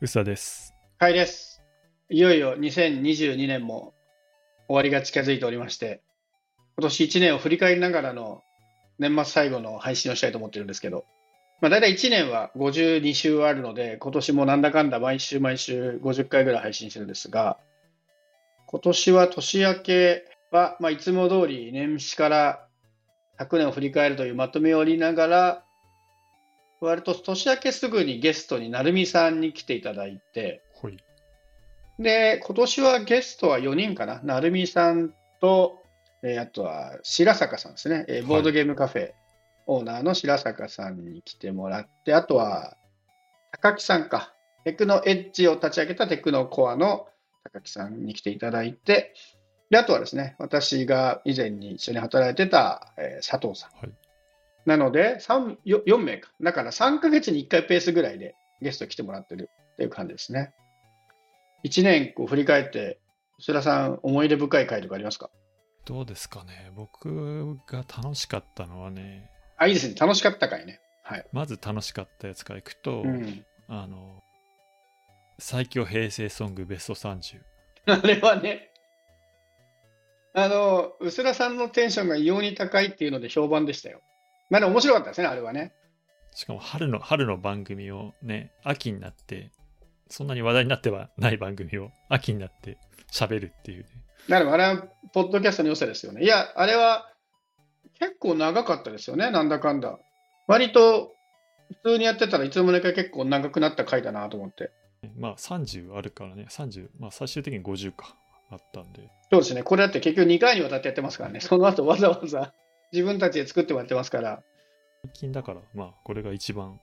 うさです。はいです。いよいよ2022年も終わりが近づいておりまして、今年1年を振り返りながらの年末最後の配信をしたいと思ってるんですけど、まあ、大体1年は52週あるので、今年もなんだかんだ毎週毎週50回ぐらい配信してるんですが、今年は年明けは、まあ、いつも通り年始から100年を振り返るというまとめを折りながら、割と年明けすぐにゲストに成美さんに来ていただいて、ほい。で、今年はゲストは4人かな。成美さんと、えーあとは白坂さんですね。えーボードゲームカフェオーナーの白坂さんに来てもらって、あとは高木さんか。テクノエッジを立ち上げたテクノコアの高木さんに来ていただいて、で、あとはですね、私が以前に一緒に働いてた、えー佐藤さん。はい。なので、3、よ4名か。だから3ヶ月に1回ペースぐらいでゲスト来てもらってるっていう感じですね。1年こう振り返って、須田さん、思い出深い回とかありますか？どうですかね。僕が楽しかったのはね、あ、いいですね。楽しかった回ね。はい。まず楽しかったやつからいくと、うん。あの、最強平成ソングベスト30。あれはね、あの、薄田さんのテンションが異様に高いっていうので評判でしたよ。まあでも面白かったですね、あれはね。しかも春の、春の番組をね、秋になって、そんなに話題になってはない番組を秋になって喋るっていうね。だからあれは、ポッドキャストの良さですよね。いや、あれは結構長かったですよね、なんだかんだ。割と普通にやってたらいつの間にか結構長くなった回だなと思って。まあ30あるからね、30、まあ最終的に50か、あったんで。そうですね、これだって結局2回にわたってやってますからね、その後わざわざ自分たちで作ってもらってますから、最近だから、まあこれが一番、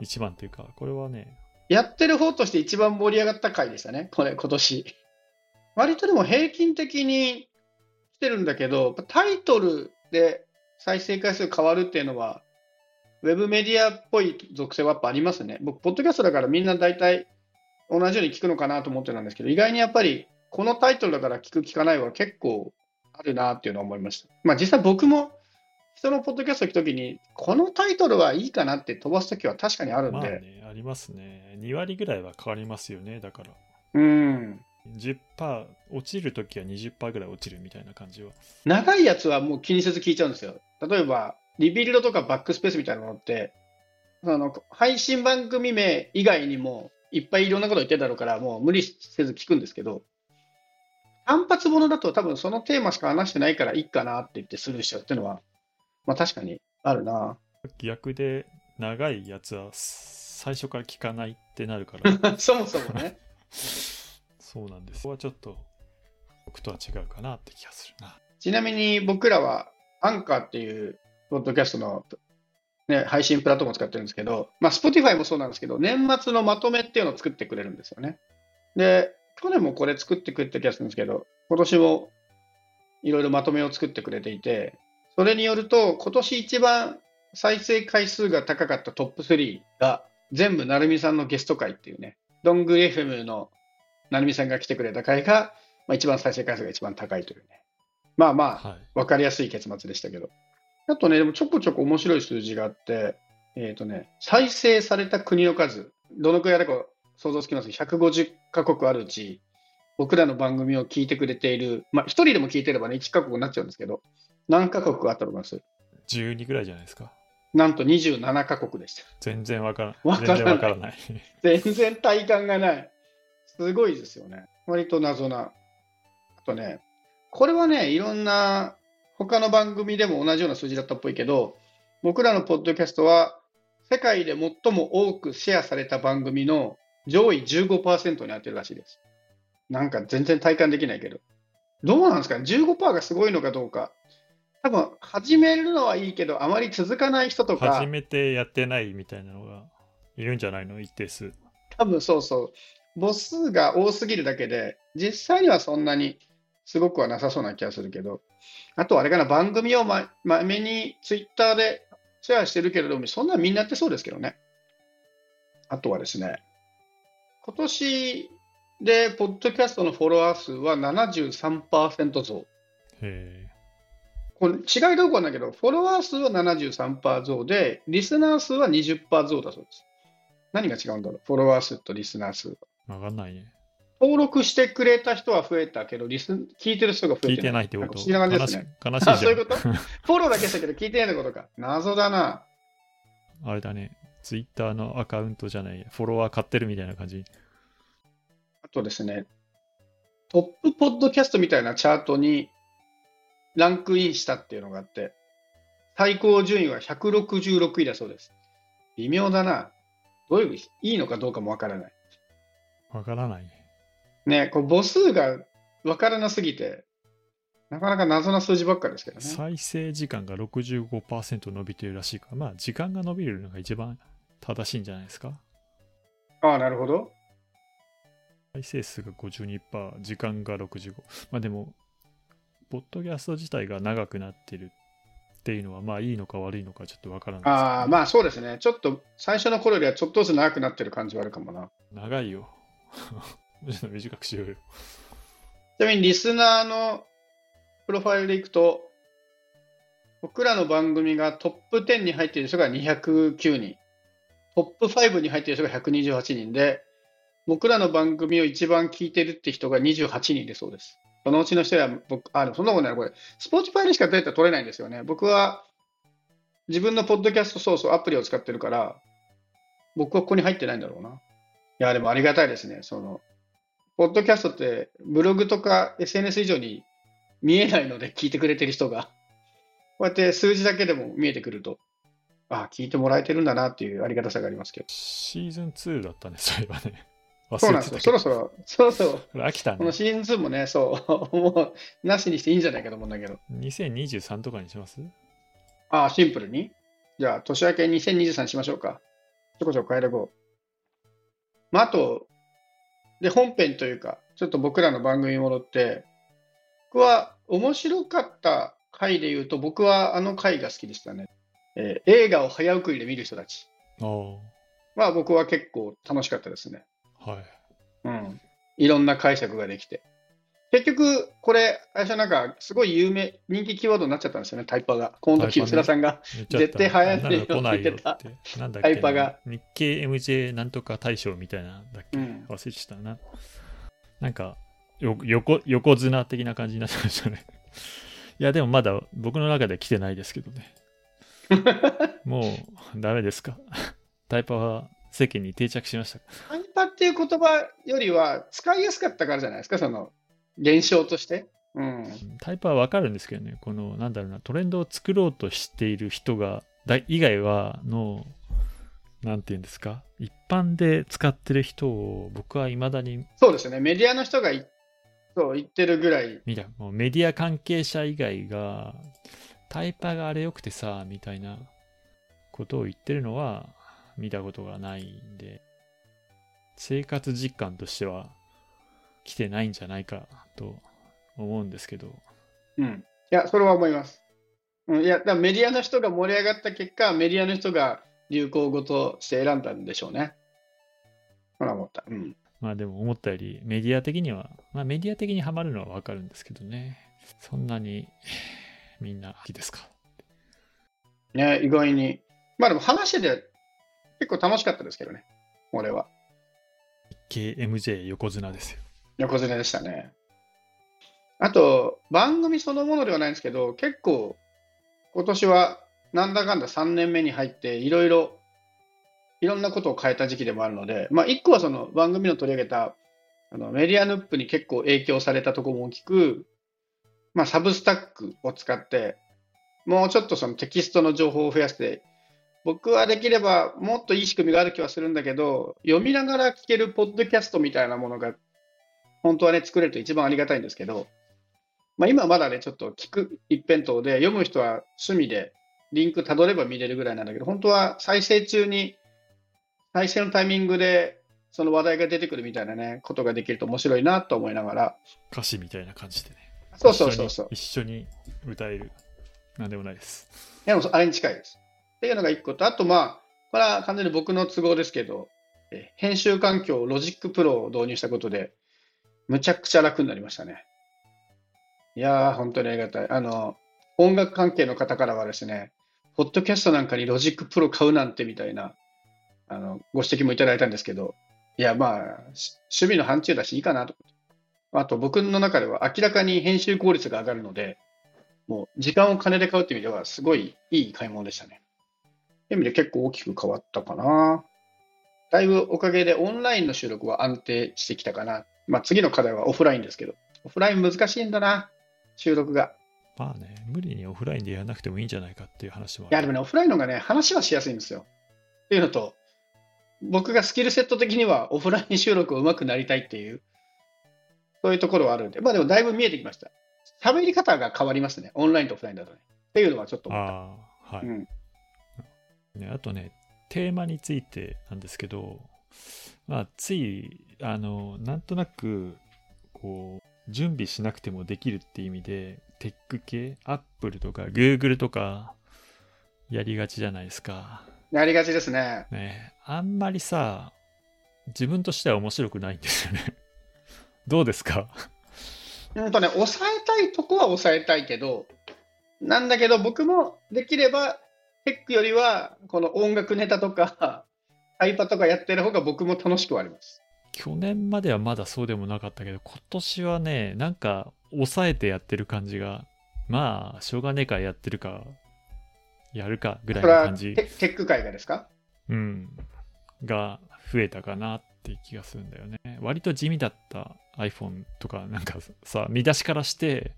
一番っていうか、これはね、やってる方として一番盛り上がった回でしたね、これ、今年。割とでも平均的に来てるんだけど、タイトルで再生回数変わるっていうのは、ウェブメディアっぽい属性はやっぱありますね。僕、ポッドキャストだからみんな大体同じように聞くのかなと思ってたんですけど、意外にやっぱりこのタイトルだから聞く聞かないは結構あるなっていうのは思いました。まあ実際僕も人のポッドキャスト聞くときに、このタイトルはいいかなって飛ばすときは確かにあるんで、まあね、ありますね。2割ぐらいは変わりますよね、だから。うん。10%、落ちるときは20%ぐらい落ちるみたいな感じは。長いやつはもう気にせず聞いちゃうんですよ。例えば、リビルドとかバックスペースみたいなものって、その配信番組名以外にもいっぱいいろんなこと言ってるだろうから、もう無理せず聞くんですけど、単発ものだと多分そのテーマしか話してないからいいかなって言ってスルーしちゃうっていうのは、まあ確かにあるな。逆で長いやつは最初から聞かないってなるから、そもそもね。そうなんです。ここはちょっと僕とは違うかなって気がするな。ちなみに僕らはアンカーっていうポッドキャストの、ね、配信プラットフォームを使ってるんですけど、まあ、Spotify もそうなんですけど、年末のまとめっていうのを作ってくれるんですよね。で、去年もこれ作ってくれた気がするんですけど、今年もいろいろまとめを作ってくれていて、それによると、今年一番再生回数が高かったトップ3が、全部成美さんのゲスト回っていうね、どんぐり FM の成美さんが来てくれた回が、まあ、一番再生回数が一番高いというね。まあまあ、はい。わかりやすい結末でしたけど。あとね、でもちょこちょこ面白い数字があって、えっ、とね、再生された国の数、どのくらいだか想像つきます ?150 カ国あるうち、僕らの番組を聞いてくれている、まあ、一人でも聞いてればね、1カ国になっちゃうんですけど、何カ国あったと思います？12ぐらいじゃないですか。なんと27カ国でした。全然わからわからない全然わからない。全然体感がない。すごいですよね。割と謎な。あとね、これはね、いろんな他の番組でも同じような数字だったっぽいけど、僕らのポッドキャストは世界で最も多くシェアされた番組の上位15%になってるらしいです。なんか全然体感できないけど。どうなんですかね ?15% がすごいのかどうか。多分、始めるのはいいけど、あまり続かない人とか。初めてやってないみたいなのがいるんじゃないの？一定数。多分そうそう。母数が多すぎるだけで、実際にはそんなにすごくはなさそうな気がするけど、あとあれかな、番組をま、まめにツイッターでシェアしてるけれども、そんなみんなやってそうですけどね。あとはですね、今年で、ポッドキャストのフォロワー数は73%増。へこれ違いどころなんだけど、フォロワー数は73%増で、リスナー数は20%増だそうです。何が違うんだろう？フォロワー数とリスナー数。わかんないね。登録してくれた人は増えたけど、リス聞いてる人が増えて聞いてないってこと？不思議な感じですね。あ、悲しいじゃ。そうんいうこと？フォローだけしたけど聞いてないってことか。謎だな。あれだね。ツイッターのアカウントじゃない、フォロワー買ってるみたいな感じ？あとですね、トップポッドキャストみたいなチャートにランクインしたっていうのがあって、最高順位は166位だそうです。微妙だな。どういう、いいのかどうかもわからない。わからないね。ね、こう母数がわからなすぎて、なかなか謎な数字ばっかりですけどね。再生時間が65%伸びてるらしいから、まあ、時間が伸びるのが一番正しいんじゃないですか？ああ、なるほど。再生数が52%、時間が65。まあでも、ポッドキャスト自体が長くなってるっていうのは、まあいいのか悪いのかちょっとわからないですね、ああ、まあそうですね。ちょっと最初の頃よりはちょっとずつ長くなってる感じはあるかもな。長いよ。ちょっと短くしようよ。ちなみにリスナーのプロファイルでいくと、僕らの番組がトップ10に入っている人が209人、トップ5に入っている人が128人で、僕らの番組を一番聞いてるって人が28人でそうです。そのうちの人は僕、あ、でもそんなことない、これ、スポーツファイルしかデータ取れないんですよね。僕は自分のポッドキャストソース、アプリを使ってるから、僕はここに入ってないんだろうな。いや、でもありがたいですね。その、ポッドキャストってブログとか SNS 以上に見えないので聞いてくれてる人が、こうやって数字だけでも見えてくると、あ聞いてもらえてるんだなっていうありがたさがありますけど。シーズン2だったね、そういえばね。そうなんですよ。そろそろ、そろそろ、飽きたねこの。シーズン2もね、そう、もう、なしにしていいんじゃないかと思うんだけど。2023とかにします？あシンプルにじゃあ、年明け2023にしましょうか。ちょこちょこ変えていこう。まあ、あと、で、本編というか、ちょっと僕らの番組に戻って、僕は面白かった回で言うと、僕はあの回が好きでしたね。えー映画を早送りで見る人たちは僕は結構楽しかったですね。はい。うん。いろんな解釈ができて。結局、これ、最初なんか、すごい有名、人気キーワードになっちゃったんですよね、タイパが。今度、タイパね木浦さんが。絶対流行んねえよって言ってって。なんだっ タけイパが日経 MJ なんとか大賞みたいな、だっけ、うん忘れちゃったな。なんか、よ横、横綱的な感じになってましたね。いや、でもまだ僕の中では来てないですけどね。もう、ダメですか？タイパは世間に定着しましたか？タイパっていう言葉よりは、使いやすかったからじゃないですか、その、現象として？うん。タイパはわかるんですけどね、この、なんだろうな、トレンドを作ろうとしている人が、だ以外は、の、なんていうんですか、一般で使ってる人を僕は未だにそうですね、メディアの人がいそう言ってるぐらい、見た、もうメディア関係者以外が、タイパがあれ良くてさ、みたいなことを言ってるのは見たことがないんで、生活実感としては来てないんじゃないかと思うんですけど、うん。いや、それは思います。うん、いや、だメディアの人が盛り上がった結果、メディアの人が流行語として選んだんでしょうね。ほら、思った。うん。まあでも思ったよりメディア的には、まあメディア的にはまるのはわかるんですけどね。そんなにみんな好きですか？ね、意外に。まあでも話してて結構楽しかったですけどね、俺は。KMJ 横綱ですよ。横綱でしたね。あと、番組そのものではないんですけど、結構、今年はなんだかんだ3年目に入って、いろいろ、いろんなことを変えた時期でもあるので、まあ、一個はその番組の取り上げた、あのメディアヌップに結構影響されたところも大きく、まあ、サブスタックを使って、もうちょっとそのテキストの情報を増やして、僕はできればもっといい仕組みがある気はするんだけど、読みながら聞けるポッドキャストみたいなものが本当はね、作れると一番ありがたいんですけど、まあ、今まだね、ちょっと聞く一辺倒で、読む人は趣味でリンクたどれば見れるぐらいなんだけど、本当は再生中に、再生のタイミングでその話題が出てくるみたいなね、ことができると面白いなと思いながら、歌詞みたいな感じでね。そうそうそうそう。一緒に歌える。なんでもないです。でもあれに近いです。っていうのが一個と、あとまあ、これは完全に僕の都合ですけど、え編集環境、 Logic Pro を導入したことで、むちゃくちゃ楽になりましたね。いやー、本当にありがたい。あの、音楽関係の方からはですね、ポッドキャストなんかに Logic Pro 買うなんてみたいなあの、ご指摘もいただいたんですけど、いや、まあ、し趣味の範疇だしいいかなと。あと、僕の中では明らかに編集効率が上がるので、もう時間を金で買うっていう意味では、すごいいい買い物でしたね。そういう意味で結構大きく変わったかな。だいぶおかげでオンラインの収録は安定してきたかな。まあ次の課題はオフラインですけど、オフライン難しいんだな、収録が。まあね、無理にオフラインでやらなくてもいいんじゃないかっていう話もあいや、でもね、オフラインの方がね、話はしやすいんですよ。っていうのと、僕がスキルセット的にはオフライン収録を上手くなりたいっていう、そういうところはあるんで、まあでもだいぶ見えてきました。喋り方が変わりますね、オンラインとオフラインだとね。っていうのはちょっと思った。ああ、はい、うん。ね。あとね、テーマについてなんですけど、まあ、つい、あの、なんとなく、こう、準備しなくてもできるっていう意味で、テック系、アップルとか、グーグルとか、やりがちじゃないですか。やりがちですね。ねあんまりさ、自分としては面白くないんですよね。どうですか？うんとね、抑えたいとこは抑えたいけど、なんだけど僕もできれば、テックよりは、この音楽ネタとか、タイパとかやってる方が僕も楽しくはあります。去年まではまだそうでもなかったけど、今年はね、なんか抑えてやってる感じが、まあ、しょうがねえからやってるか、やるかぐらいの感じ。テ、テック界がですか？うん、が増えたかな。っていう気がするんだよね。割と地味だった iPhone とか、なんかさ、見出しからして、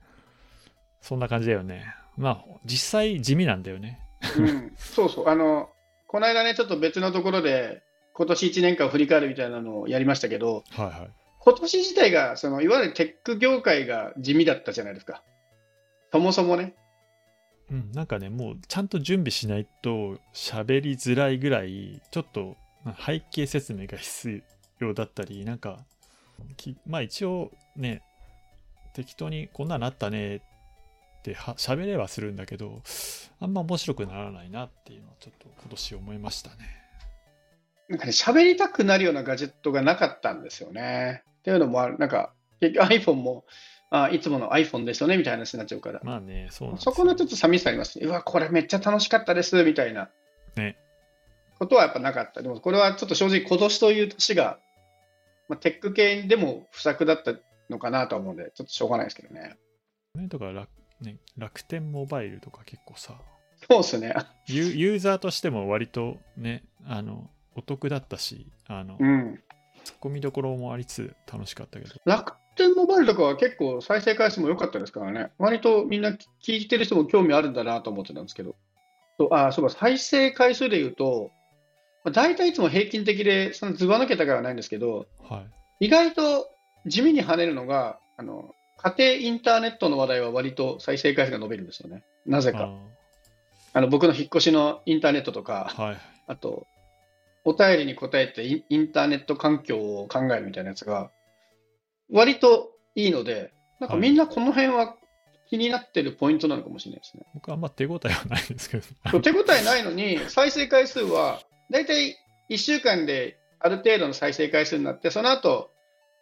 そんな感じだよね。まあ、実際地味なんだよね。うん、そうそう。あの、この間ね、ちょっと別のところで、今年1年間を振り返るみたいなのをやりましたけど、はいはい。今年自体が、その、いわゆるテック業界が地味だったじゃないですか。そもそもね。うん、なんかね、もうちゃんと準備しないと喋りづらいぐらい、ちょっとまあ背景説明が必要だったり、なんか、きまあ一応ね、適当にこんなのあったねっては喋れはするんだけど、あんま面白くならないなっていうのはちょっと今年思いましたね。なんかね、喋りたくなるようなガジェットがなかったんですよね。っていうのもある、なんか、結局 iPhone も、あいつもの iPhone ですよねみたいな話になっちゃうから。まあね、そうそこのちょっと寂しさありますね。うわ、これめっちゃ楽しかったですみたいなね。ことはやっぱなかった。でもこれはちょっと正直今年という年が、まあ、テック系でも不作だったのかなとは思うんで、ちょっとしょうがないですけどね。ねとか楽,、ね、楽天モバイルとか結構さそうですね。ユ、ユーザーとしても割とね、あの、お得だったし、あの、うん。ツッコミどころもありつつ楽しかったけど。楽天モバイルとかは結構再生回数も良かったですからね。割とみんな聞いてる人も興味あるんだなと思ってたんですけど。あそうか、再生回数で言うと、まあ、大体いつも平均的で、そのずば抜けたからはないんですけど、はい。意外と地味に跳ねるのが、あの、家庭インターネットの話題は割と再生回数が伸びるんですよね。なぜか。あの、僕の引っ越しのインターネットとか、はい。あと、お便りに答えてインターネット環境を考えるみたいなやつが、割といいので、なんかみんなこの辺は気になってるポイントなのかもしれないですね。僕はあんま手応えはないですけど。手応えないのに、再生回数は、だいたい1週間である程度の再生回数になって、その後、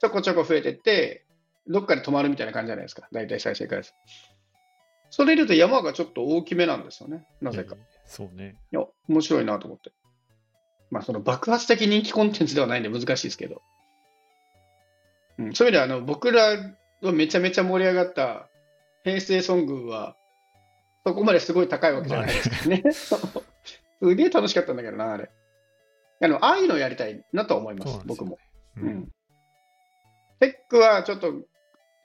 ちょこちょこ増えてって、どっかで止まるみたいな感じじゃないですか、大体再生回数。それで言うと山がちょっと大きめなんですよね、なぜか。そうね。いや、面白いなと思って。まあ、その爆発的人気コンテンツではないんで難しいですけど。うん、そういう意味では、あの、僕らはめちゃめちゃ盛り上がった平成ソングは、そこまですごい高いわけじゃないですからね。すげえ楽しかったんだけどな、あれ。あの、ああいうのやりたいなとは思います、すよ僕も。ううんん。テックはちょっと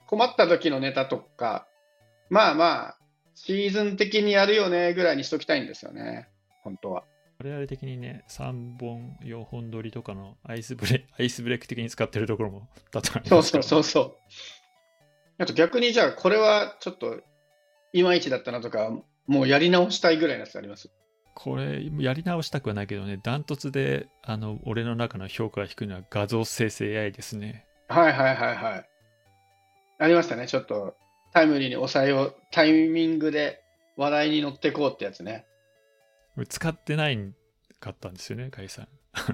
困った時のネタとか、まあまあ、シーズン的にやるよねぐらいにしときたいんですよね、本当は。我々的にね、3本、4本撮りとかのアイスブレ アイスブレイク的に使ってるところも多々ありそうそうそうそう。あと逆にじゃあ、これはちょっといまいちだったなとか、もうやり直したいぐらいのやつあります？これ、やり直したくはないけどね、ダントツで、あの、俺の中の評価が低いのは画像生成 AI ですね。はいはいはいはい。ありましたね、ちょっとタイムリーに抑えよう、タイミングで話題に乗ってこうってやつね。使ってないかったんですよね、カイさん。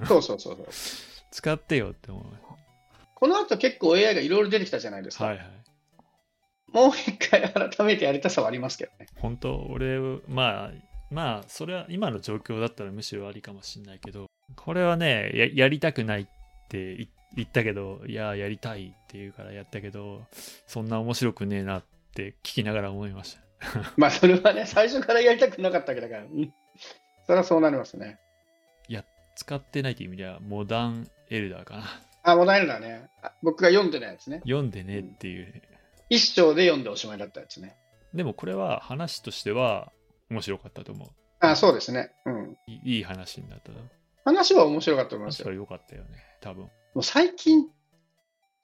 そうそうそうそう。使ってよって思う。この後結構 AI がいろいろ出てきたじゃないですか。はいはい。もう一回改めてやりたさはありますけどね。本当、俺、まあ、まあ、それは今の状況だったらむしろありかもしれないけど、これはねや、やりたくないって言言ったけど、いや、やりたいって言うからやったけど、そんな面白くねえなって聞きながら思いました。まあ、それはね、最初からやりたくなかったわけだから。うんそれはそうなりますね。使ってないという意味では、モダンエルダーかな。あ、モダンエルダーね。あ僕が読んでないやつね。読んでねっていうね。一章で読んでおしまいだったやつね。でもこれは話としては面白かったと思う。あ、そうですね。うん。いいい話になったと。話は面白かったと思いますよ。話は良かったよね、多分。もう最近、ち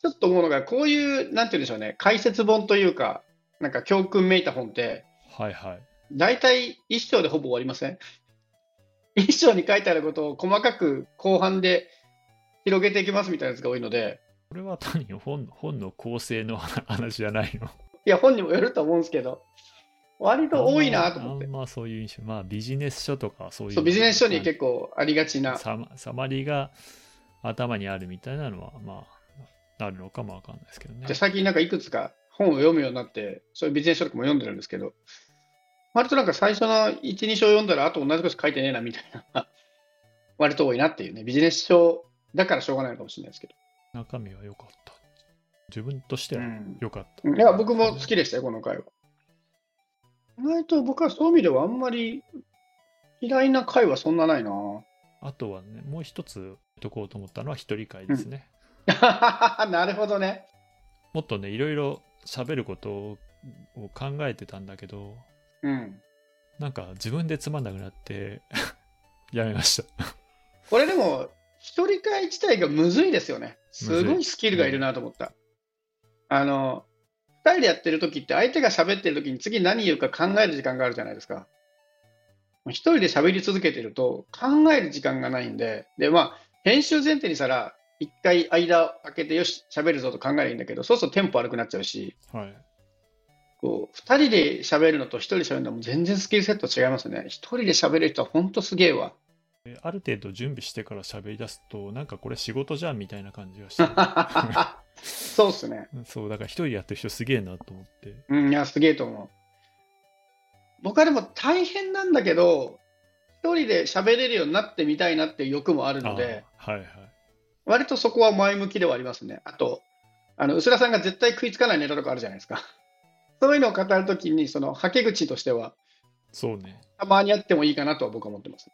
ょっと思うのが、こういう、なんて言うんでしょうね、解説本というか、なんか教訓めいた本って、はいはい。大体一章でほぼ終わりません？一章に書いてあることを細かく後半で広げていきますみたいなやつが多いので、これは単に本本の構成の話じゃないの？いや、本にもよると思うんですけど、割と多いなと思って。まあそういう印象。まあビジネス書とかそういう。そうビジネス書に結構ありがちな。サマリーが頭にあるみたいなのは、まあ、あるのかもわかんないですけどねで。最近なんかいくつか本を読むようになって、そういうビジネス書とかも読んでるんですけど、割となんか最初の1、2章読んだら、あと同じこと書いてねえなみたいな、割と多いなっていうね、ビジネス書だからしょうがないのかもしれないですけど。中身は良かった。自分としてはうん良かった。いや、僕も好きでしたよ、この回は。意外と僕はそういう意味ではあんまり嫌いな回はそんなないな。あとはね、もう一つ言っとこうと思ったのは一人会ですね。なるほどね。もっとね、いろいろ喋ることをを考えてたんだけど、うん。なんか自分でつまんなくなって やめました。これでも、一人会自体がむずいですよね。すごいスキルがいるなと思った。あの、二人でやってる時って相手が喋ってる時に次何言うか考える時間があるじゃないですか。一人で喋り続けてると考える時間がないんで、で、まあ、編集前提にしたら、一回間開けてよし、喋るぞと考えればいいんだけど、そうするとテンポ悪くなっちゃうし、はい。こう、二人で喋るのと一人で喋るのも全然スキルセット違いますね。一人で喋る人は本当すげえわ。である程度準備してから喋り出すと、なんかこれ仕事じゃんみたいな感じがして。そうっすね。そう、だから一人でやってる人すげえなと思って。うん、いや、すげえと思う。僕はでも大変なんだけど、一人で喋れるようになってみたいなっていう欲もあるので、あはいはい。割とそこは前向きではありますね。あと、あの、薄田さんが絶対食いつかないネタとかあるじゃないですか。そういうのを語るときに、その、はけ口としては、そうね。たまにあってもいいかなとは僕は思ってます。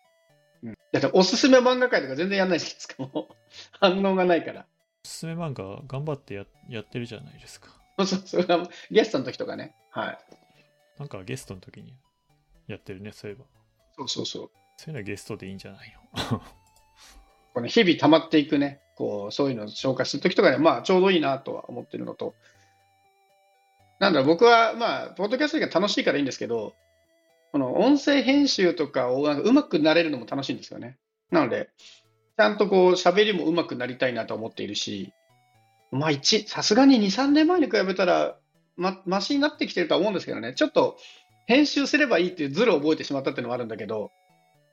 うん。だって、おすすめ漫画界とか全然やんないじゃないですか、もう。反応がないから。おすすめ漫画頑張ってややってるじゃないですか。そうそう、それはゲストの時とかね。はい。なんかゲストの時にやってるね、そういえば。そうそうそう。そういうのはゲストでいいんじゃないの？この日々溜まっていくね、こう、そういうのを紹介するときとかには、まあ、ちょうどいいなとは思ってるのと、なんだろう、僕は、まあ、ポッドキャストが楽しいからいいんですけど、この音声編集とかをうまくなれるのも楽しいんですよね。なので、ちゃんとこう、喋りもうまくなりたいなと思っているし、まあ、一、さすがに2、3年前に比べたら、ま、マシになってきてるとは思うんですけどね、ちょっと、編集すればいいっていうズルを覚えてしまったっていうのはあるんだけど、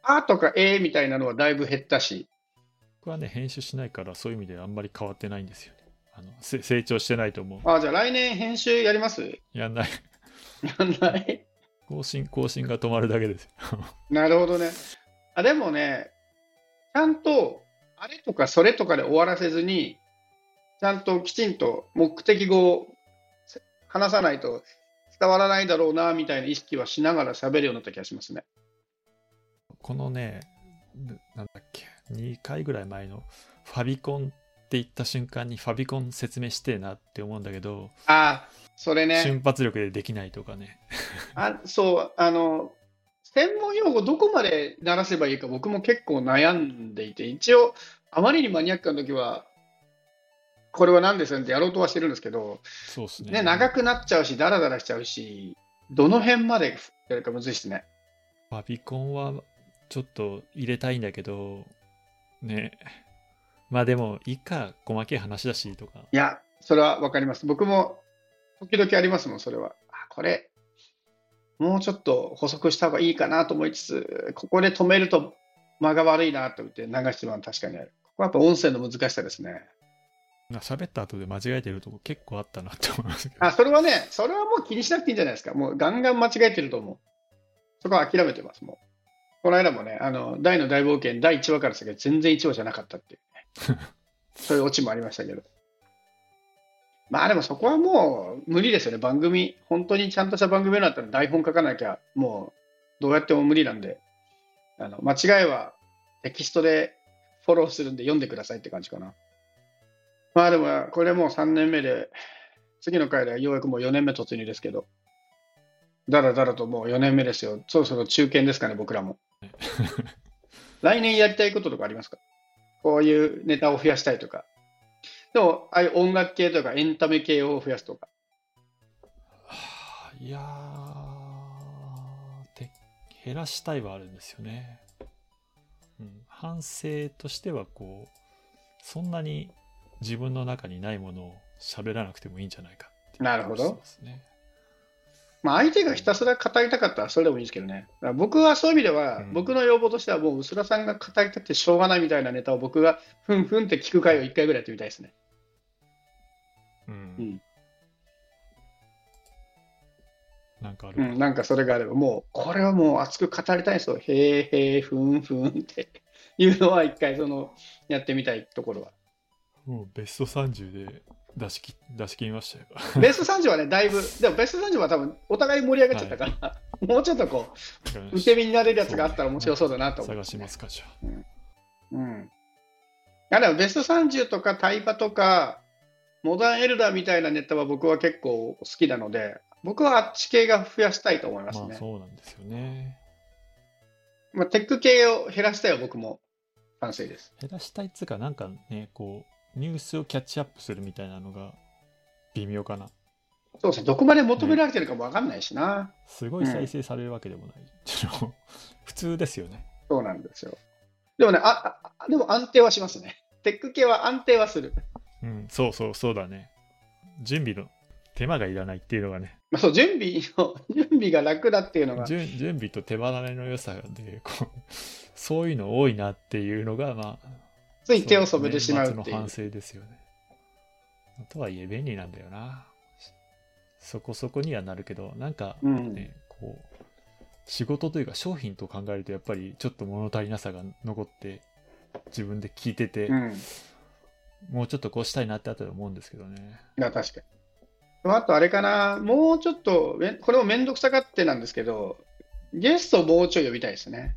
あーとかえーみたいなのはだいぶ減ったし、僕はね、編集しないからそういう意味であんまり変わってないんですよね。あのせ成長してないと思う。あ、じゃあ来年編集やります？やんない。やんない更新、更新が止まるだけですよ。なるほどね。あ、でもね、ちゃんと、あれとかそれとかで終わらせずに、ちゃんときちんと目的語をせ話さないと伝わらないだろうな、みたいな意識はしながら喋るようになった気がしますね。このね、ななんだっけ、2回ぐらい前のファビコンって言った瞬間にファビコン説明してえなって思うんだけど、あ、それね。瞬発力でできないとかね。あ、そう、あの、専門用語どこまで鳴らせばいいか僕も結構悩んでいて、一応、あまりにマニアックな時は、これは何ですよってやろうとはしてるんですけど、そうっすね。ね、長くなっちゃうし、ダラダラしちゃうし、どの辺までやるかむずいですね。ファビコンはちょっと入れたいんだけど、ね。まあでも、いいか、細けい話だしとか。いや、それはわかります。僕も時々ありますもん、それは。あ、これ、もうちょっと補足した方がいいかなと思いつつ、ここで止めると間が悪いなと思って流してるのは確かにある。ここはやっぱ音声の難しさですね。な喋った後で間違えてるとこ結構あったなって思いますけど。あ、それはね、それはもう気にしなくていいんじゃないですか。もうガンガン間違えてると思う。そこは諦めてます、もこの間もね、あの、大の大冒険第1話からですけど、全然1話じゃなかったっていうね。そういうオチもありましたけど。まあでもそこはもう無理ですよね。番組、本当にちゃんとした番組になったら台本書かなきゃ、もうどうやっても無理なんで、あの、間違いはテキストでフォローするんで読んでくださいって感じかな。まあでも、これもう3年目で、次の回ではようやくもう4年目突入ですけど、だらだらともう4年目ですよ。そろそろ中堅ですかね、僕らも。来年やりたいこととかありますか？こういうネタを増やしたいとか。でも、ああいう音楽系とかエンタメ系を増やすとか。はあいやーて減らしたいはあるんですよね。うん、反省としてはこうそんなに自分の中にないものを喋らなくてもいいんじゃないかっていうなるほどまあ、相手がひたすら語りたかったらそれでもいいですけどね。僕はそういう意味では、うん僕の要望としてはもう、薄田さんが語りたくてしょうがないみたいなネタを僕がふんふんって聞く回を1回ぐらいやってみたいですね。うんうんなんかあるかうん、なんかそれがあれば、もう、これはもう熱く語りたいんですよ。へーへー、ふんふんって いうのは一回その、やってみたいところは。もうベスト30で出しき出し切りましたよ。ベスト30はね、だいぶ、でもベスト30は多分、お互い盛り上がっちゃったから、もうちょっとこう、受け身になれるやつがあったら面白そうだなと思う。探しますかじゃあ。うん。あでもベスト30とかタイパとか、モダンエルダーみたいなネタは僕は結構好きなので、僕はあっち系が増やしたいと思いますね。まあそうなんですよね。まあ、テック系を減らしたいは僕も賛成です。減らしたいっつうかなんかねこうニュースをキャッチアップするみたいなのが微妙かな。そうですね。どこまで求められてるかもわかんないしな。すごい再生されるわけでもない。普通ですよね。そうなんですよ。でもね、あ、あでも安定はしますね。テック系は安定はする。うん、そうそうそうだね。準備の手間がいらないっていうのがね、まあ、そう、準備の、準備が楽だっていうのが、準準備と手離れの良さでこう、そういうの多いなっていうのが、まあ、つい手を染めてしまうっていうの反。省ですよね。とはいえ便利なんだよな。そこそこにはなるけど、なんかうん。ね、こう、仕事というか商品と考えるとやっぱりちょっと物足りなさが残って、自分で聞いてて、うん。もうちょっとこうしたいなって後で思うんですけどね。確かに。あとあれかな、もうちょっと、めこれもめんどくさがってなんですけど、ゲストをもうちょい呼びたいですね。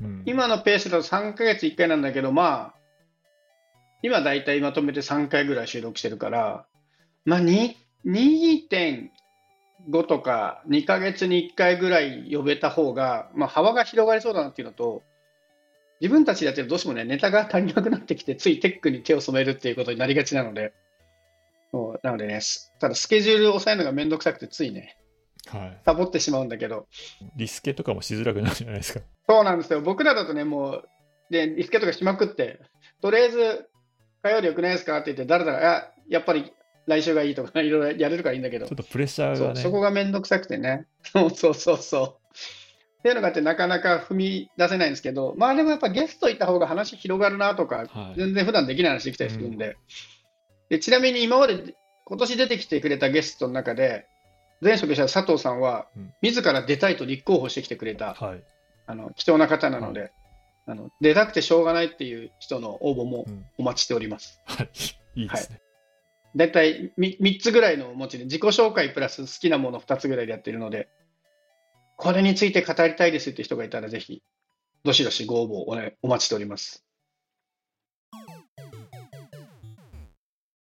うん、今のペースだと3ヶ月1回なんだけど、まあ、今だいたいまとめて3回ぐらい収録してるから、まあ、2 2.5とか2ヶ月に1回ぐらい呼べた方が、まあ、幅が広がりそうだなっていうのと、自分たちでやってるとどうしてもね、ネタが足りなくなってきて、ついテックに手を染めるっていうことになりがちなので、そうなのでね、すただスケジュールを抑えるのがめんどくさくて、ついね、はい。サボってしまうんだけど、リスケとかもしづらくなるじゃないですか。そうなんですよ。僕らだとね、もう、で、リスケとかしまくって、とりあえず、火曜日よくないですかって言って、だらだら、あ、やっぱり来週がいいとか、いろいろやれるからいいんだけどちょっ、とプレッシャーがね。そこがめんどくさくてね。そうそうそうそう。っていうのがあって、なかなか踏み出せないんですけど、まあでもやっぱゲストいた方が話広がるなとか、はい全然普段できない話できたりするんで、でちなみに今まで今年出てきてくれたゲストの中で、前職者佐藤さんはうん、自ら出たいと立候補してきてくれた、はい。あの貴重な方なので、あの出たくてしょうがないっていう人の応募もうん。お待ちしております。はい。いいですね。だいたい 3, つぐらいのお持ちで、自己紹介プラス好きなもの2つぐらいでやってるので、これについて語りたいですって人がいたら、ぜひ、どしどしご応募,、お待ちしております。